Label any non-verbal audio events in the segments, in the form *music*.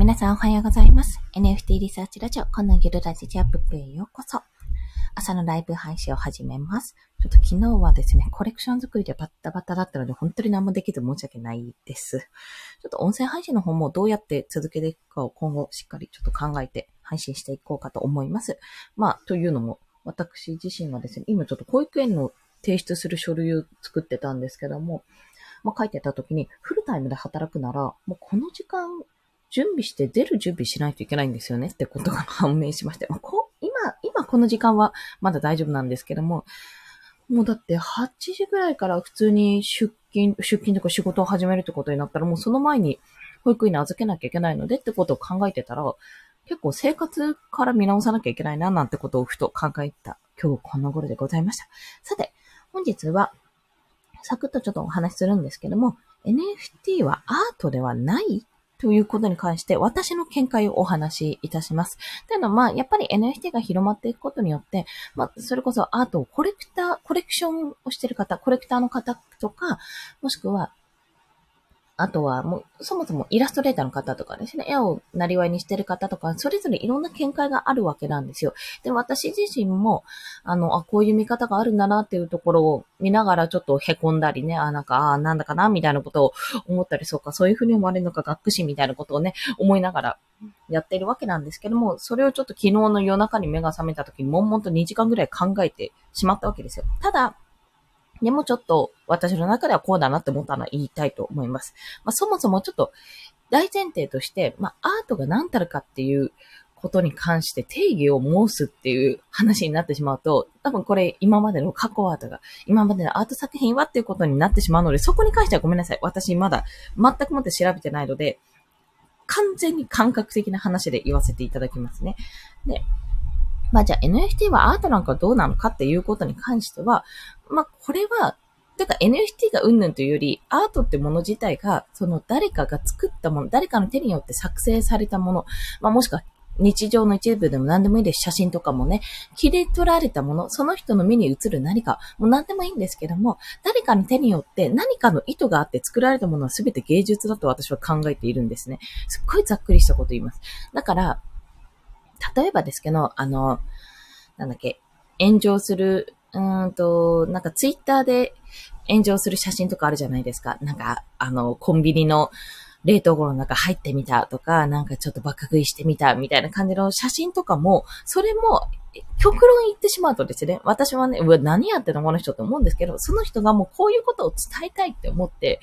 皆さんおはようございます。NFT リサーチラジオ、このゆるラジジャップへようこそ。朝のライブ配信を始めます。ちょっと昨日はですね、コレクション作りでバッタバタだったので、本当に何もできず申し訳ないです。ちょっと音声配信の方もどうやって続けていくかを今後しっかりちょっと考えて配信していこうかと思います。まあ、というのも、私自身はですね、今ちょっと保育園の提出する書類を作ってたんですけども、まあ、書いてた時に、フルタイムで働くなら、もうこの時間、準備して出る準備しないといけないんですよねってことが判明しまして、ま、こ今、今この時間はまだ大丈夫なんですけども、もうだって8時ぐらいから普通に出勤、出勤とか仕事を始めるってことになったら、もうその前に保育園に預けなきゃいけないのでってことを考えてたら、結構生活から見直さなきゃいけないななんてことをふと考えた今日この頃でございました。さて、本日はサクッとちょっとお話しするんですけども、NFT はアートではないということに関して私の見解をお話しいたします。というのは、まあ、やっぱり NFT が広まっていくことによって、まあ、それこそアートをコレクター、コレクションをしてる方、コレクターの方とか、もしくはあとは、もう、そもそもイラストレーターの方とかですね、絵をなりわいにしてる方とか、それぞれいろんな見解があるわけなんですよ。で、私自身も、あの、あ、こういう見方があるんだなっていうところを見ながらちょっと凹んだりね、あ、なんか、あ、なんだかな、みたいなことを思ったり、そうか、そういうふうに思われるのか、学士みたいなことをね、思いながらやってるわけなんですけども、それをちょっと昨日の夜中に目が覚めた時に、悶々と2時間ぐらい考えてしまったわけですよ。ただ、でもちょっと私の中ではこうだなって思ったのは言いたいと思います。まあ、そもそもちょっと大前提として、まあ、アートが何たるかっていうことに関して定義を申すっていう話になってしまうと、多分これ今までの過去アートが、今までのアート作品はっていうことになってしまうので、そこに関してはごめんなさい。私まだ全くもって調べてないので、完全に感覚的な話で言わせていただきますね。で、まあじゃあ NFT はアートなんかどうなのかっていうことに関しては、まあこれは、てか NFT がうんぬんというより、アートってもの自体が、その誰かが作ったもの、誰かの手によって作成されたもの、まあもしくは日常の一部でも何でもいいです。写真とかもね、切り取られたもの、その人の目に映る何か、もう何でもいいんですけども、誰かの手によって何かの意図があって作られたものは全て芸術だと私は考えているんですね。すっごいざっくりしたこと言います。だから、例えばですけど、あの、なんだっけ、炎上する、うんと、なんかツイッターで炎上する写真とかあるじゃないですか。なんか、あの、コンビニの冷凍庫の中入ってみたとか、なんかちょっと爆食いしてみたみたいな感じの写真とかも、それも、極論言ってしまうとですね、私はね、うわ、何やってんのこの人って思うんですけど、その人がもうこういうことを伝えたいって思って、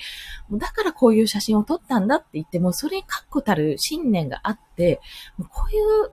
だからこういう写真を撮ったんだって言っても、それに確固たる信念があって、こういう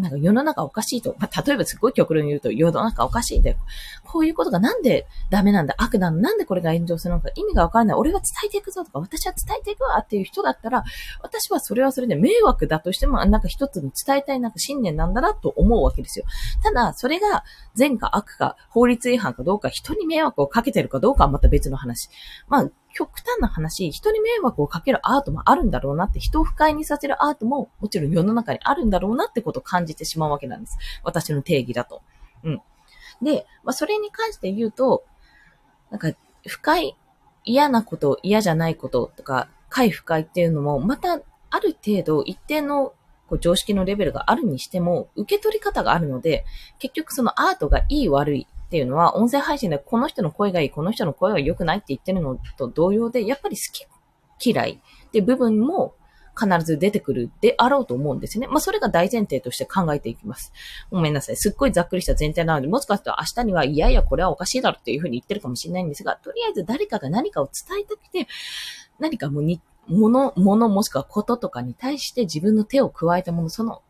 なんか世の中おかしいと、まあ、例えばすっごい極論言うと世の中おかしいで、こういうことがなんでダメなんだ、悪なの、なんでこれが炎上するのか意味がわからない、俺は伝えていくぞとか、私は伝えていくわっていう人だったら、私はそれはそれで迷惑だとしても、なんか一つの伝えたいなんか信念なんだなと思うわけですよ。ただ、それが善か悪か、法律違反かどうか、人に迷惑をかけてるかどうかはまた別の話。まあ、極端な話、人に迷惑をかけるアートもあるんだろうなって、人を不快にさせるアートももちろん世の中にあるんだろうなってことを感じてしまうわけなんです。私の定義だと。うん。で、まあ、それに関して言うと、なんか、不快、嫌なこと、嫌じゃないこととか、快不快っていうのも、また、ある程度、一定のこう常識のレベルがあるにしても、受け取り方があるので、結局そのアートがいい悪いっていうのは、音声配信でこの人の声がいい、この人の声は良くないって言ってるのと同様で、やっぱり好き嫌いって部分も必ず出てくるであろうと思うんですね。まあ、それが大前提として考えていきます。ごめんなさい。すっごいざっくりした前提なので、もしかすると明日には、いやいや、これはおかしいだろっていうふうに言ってるかもしれないんですが、とりあえず誰かが何かを伝えたくて、何かもに、もの、ものもしくはこととかに対して自分の手を加えたもの、その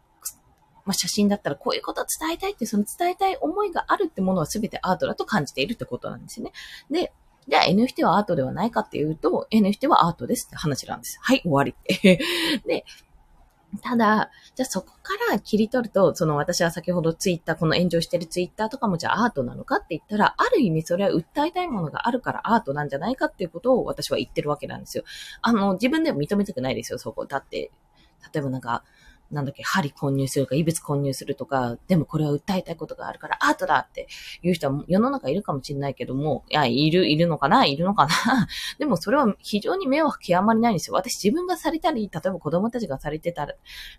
まあ、写真だったらこういうことを伝えたいって、その伝えたい思いがあるってものは全てアートだと感じているってことなんですよね。で、じゃあ NFT はアートではないかっていうと、NFT はアートですって話なんです。はい、終わり。*laughs* で、ただ、じゃあそこから切り取ると、その私は先ほどツイッター、この炎上してるツイッターとかもじゃあアートなのかって言ったら、ある意味それは訴えたいものがあるからアートなんじゃないかっていうことを私は言ってるわけなんですよ。あの、自分でも認めたくないですよ、そこ。だって、例えばなんか、なんだっけ、針混入するか、異物混入するとか、でもこれは訴えたいことがあるからアートだっていう人は世の中いるかもしれないけども、いや、いる、いるのかないるのかな *laughs* でもそれは非常に目を極まりないんですよ。私自分がされたり、例えば子供たちがされてた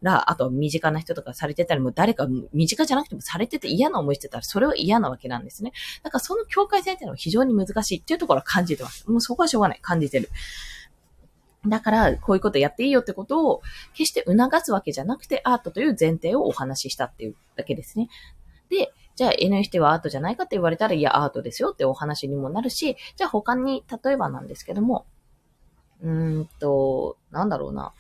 ら、あと身近な人とかされてたり、も誰か身近じゃなくてもされてて嫌な思いしてたら、それは嫌なわけなんですね。だからその境界線っていうのは非常に難しいっていうところは感じてます。もうそこはしょうがない。感じてる。だから、こういうことやっていいよってことを、決して促すわけじゃなくて、アートという前提をお話ししたっていうだけですね。で、じゃあ NFT はアートじゃないかって言われたら、いや、アートですよってお話にもなるし、じゃあ他に、例えばなんですけども、うーんと、なんだろうな。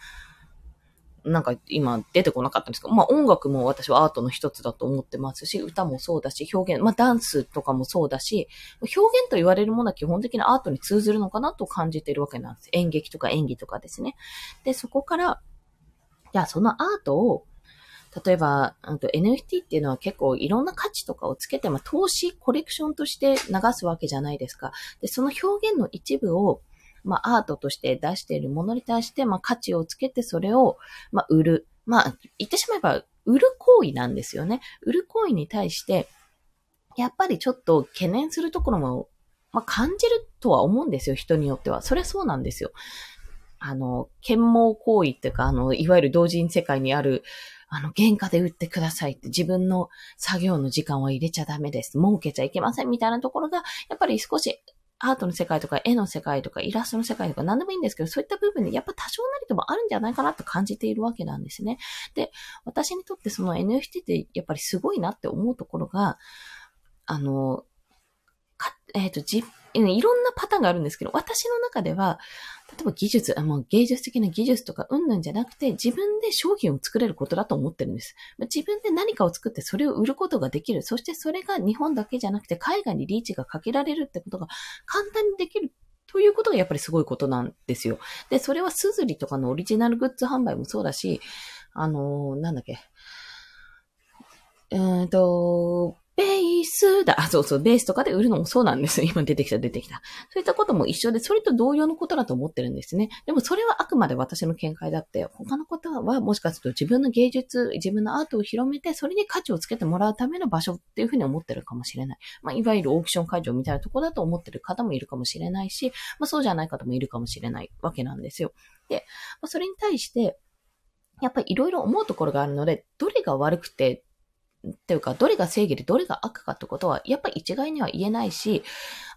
なんか今出てこなかったんですけど、まあ音楽も私はアートの一つだと思ってますし、歌もそうだし、表現、まあダンスとかもそうだし、表現と言われるものは基本的にアートに通ずるのかなと感じてるわけなんです。演劇とか演技とかですね。で、そこから、じゃそのアートを、例えば、NFT っていうのは結構いろんな価値とかをつけて、まあ投資、コレクションとして流すわけじゃないですか。で、その表現の一部を、まあ、アートとして出しているものに対して、まあ、価値をつけてそれを、まあ、売る。まあ、言ってしまえば、売る行為なんですよね。売る行為に対して、やっぱりちょっと懸念するところも、まあ、感じるとは思うんですよ、人によっては。それはそうなんですよ。あの、剣謀行為っていうか、あの、いわゆる同人世界にある、あの、原価で売ってくださいって自分の作業の時間は入れちゃダメです。儲けちゃいけませんみたいなところが、やっぱり少しアートの世界とか絵の世界とかイラストの世界とか何でもいいんですけど、そういった部分でやっぱ多少なりともあるんじゃないかなと感じているわけなんですね。で、私にとってその NFT ってやっぱりすごいなって思うところが、あの、かえっ、ー、と、じ、いろんなパターンがあるんですけど、私の中では、例えば技術、あもう芸術的な技術とかうんぬんじゃなくて、自分で商品を作れることだと思ってるんです。自分で何かを作ってそれを売ることができる。そしてそれが日本だけじゃなくて海外にリーチがかけられるってことが簡単にできるということがやっぱりすごいことなんですよ。で、それはスズリとかのオリジナルグッズ販売もそうだし、あのー、なんだっけ。えっ、と、ベースだ。あ、そうそう、ベースとかで売るのもそうなんです。*laughs* 今出てきた、出てきた。そういったことも一緒で、それと同様のことだと思ってるんですね。でもそれはあくまで私の見解だって、他の方はもしかすると自分の芸術、自分のアートを広めて、それに価値をつけてもらうための場所っていうふうに思ってるかもしれない。まあ、いわゆるオークション会場みたいなところだと思ってる方もいるかもしれないし、まあ、そうじゃない方もいるかもしれないわけなんですよ。で、まあ、それに対して、やっぱりいろいろ思うところがあるので、どれが悪くて、っていうか、どれが正義でどれが悪かってことは、やっぱり一概には言えないし、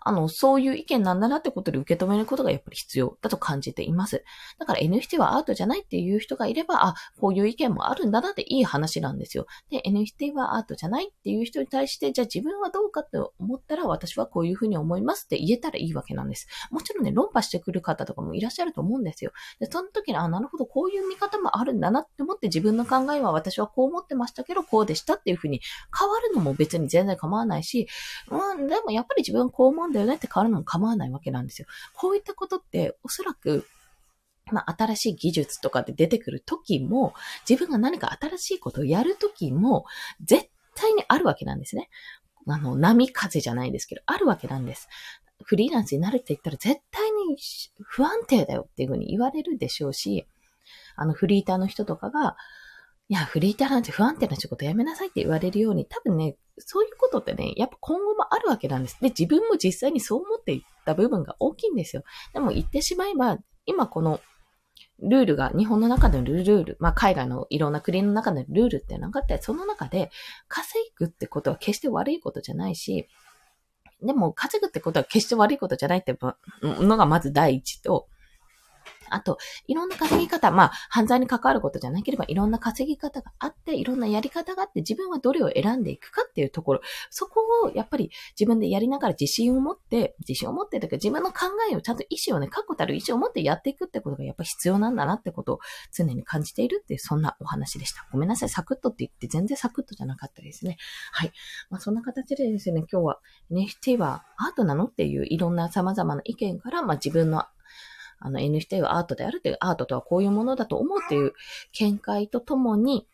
あの、そういう意見なんだなってことで受け止めることがやっぱり必要だと感じています。だから NFT はアートじゃないっていう人がいれば、あ、こういう意見もあるんだなっていい話なんですよ。で、NFT はアートじゃないっていう人に対して、じゃあ自分はどうかって思ったら私はこういうふうに思いますって言えたらいいわけなんです。もちろんね、論破してくる方とかもいらっしゃると思うんですよ。で、その時に、あ、なるほど、こういう見方もあるんだなって思って自分の考えは私はこう思ってましたけど、こうでしたっていうふうに変わるのも別に全然構わないし、うん、でもやっぱり自分はこう思うんだよねって変わるのも構わないわけなんですよ。こういったことっておそらくまあ、新しい技術とかで出てくる時も、自分が何か新しいことをやる時も、絶対にあるわけなんですね。あの、波風じゃないですけど、あるわけなんです。フリーランスになるって言ったら絶対に不安定だよっていうふうに言われるでしょうし、あの、フリーターの人とかが、いや、フリーターなんて不安定な仕事やめなさいって言われるように、多分ね、そういうことってね、やっぱ今後もあるわけなんです。で、自分も実際にそう思っていった部分が大きいんですよ。でも言ってしまえば、今このルールが、日本の中でのルール、まあ海外のいろんな国の中でのルールってなかったら、その中で稼ぐってことは決して悪いことじゃないし、でも稼ぐってことは決して悪いことじゃないってのがまず第一と、あと、いろんな稼ぎ方、まあ、犯罪に関わることじゃなければ、いろんな稼ぎ方があって、いろんなやり方があって、自分はどれを選んでいくかっていうところ、そこをやっぱり自分でやりながら自信を持って、自信を持ってというか、自分の考えをちゃんと意思をね、確固たる意思を持ってやっていくってことがやっぱ必要なんだなってことを常に感じているっていう、そんなお話でした。ごめんなさい、サクッとって言って全然サクッとじゃなかったですね。はい。まあ、そんな形でですね、今日は NFT はアートなのっていういろんな様々な意見から、まあ、自分のあの NFT はアートであるという、アートとはこういうものだと思うという見解とともに、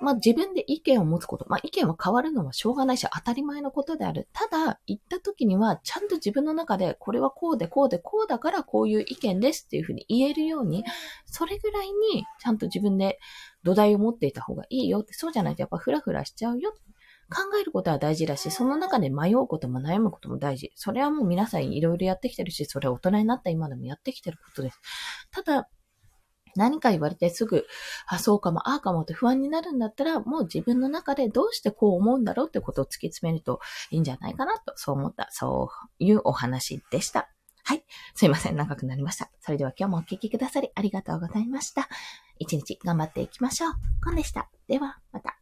まあ自分で意見を持つこと。まあ意見は変わるのはしょうがないし当たり前のことである。ただ、言った時にはちゃんと自分の中でこれはこうでこうでこうだからこういう意見ですっていうふうに言えるように、それぐらいにちゃんと自分で土台を持っていた方がいいよって、そうじゃないとやっぱフラフラしちゃうよ。考えることは大事だし、その中で迷うことも悩むことも大事。それはもう皆さんいろいろやってきてるし、それは大人になった今でもやってきてることです。ただ、何か言われてすぐ、あ、そうかも、ああかもって不安になるんだったら、もう自分の中でどうしてこう思うんだろうってことを突き詰めるといいんじゃないかなと、そう思った、そういうお話でした。はい。すいません。長くなりました。それでは今日もお聴きくださりありがとうございました。一日頑張っていきましょう。コンでした。では、また。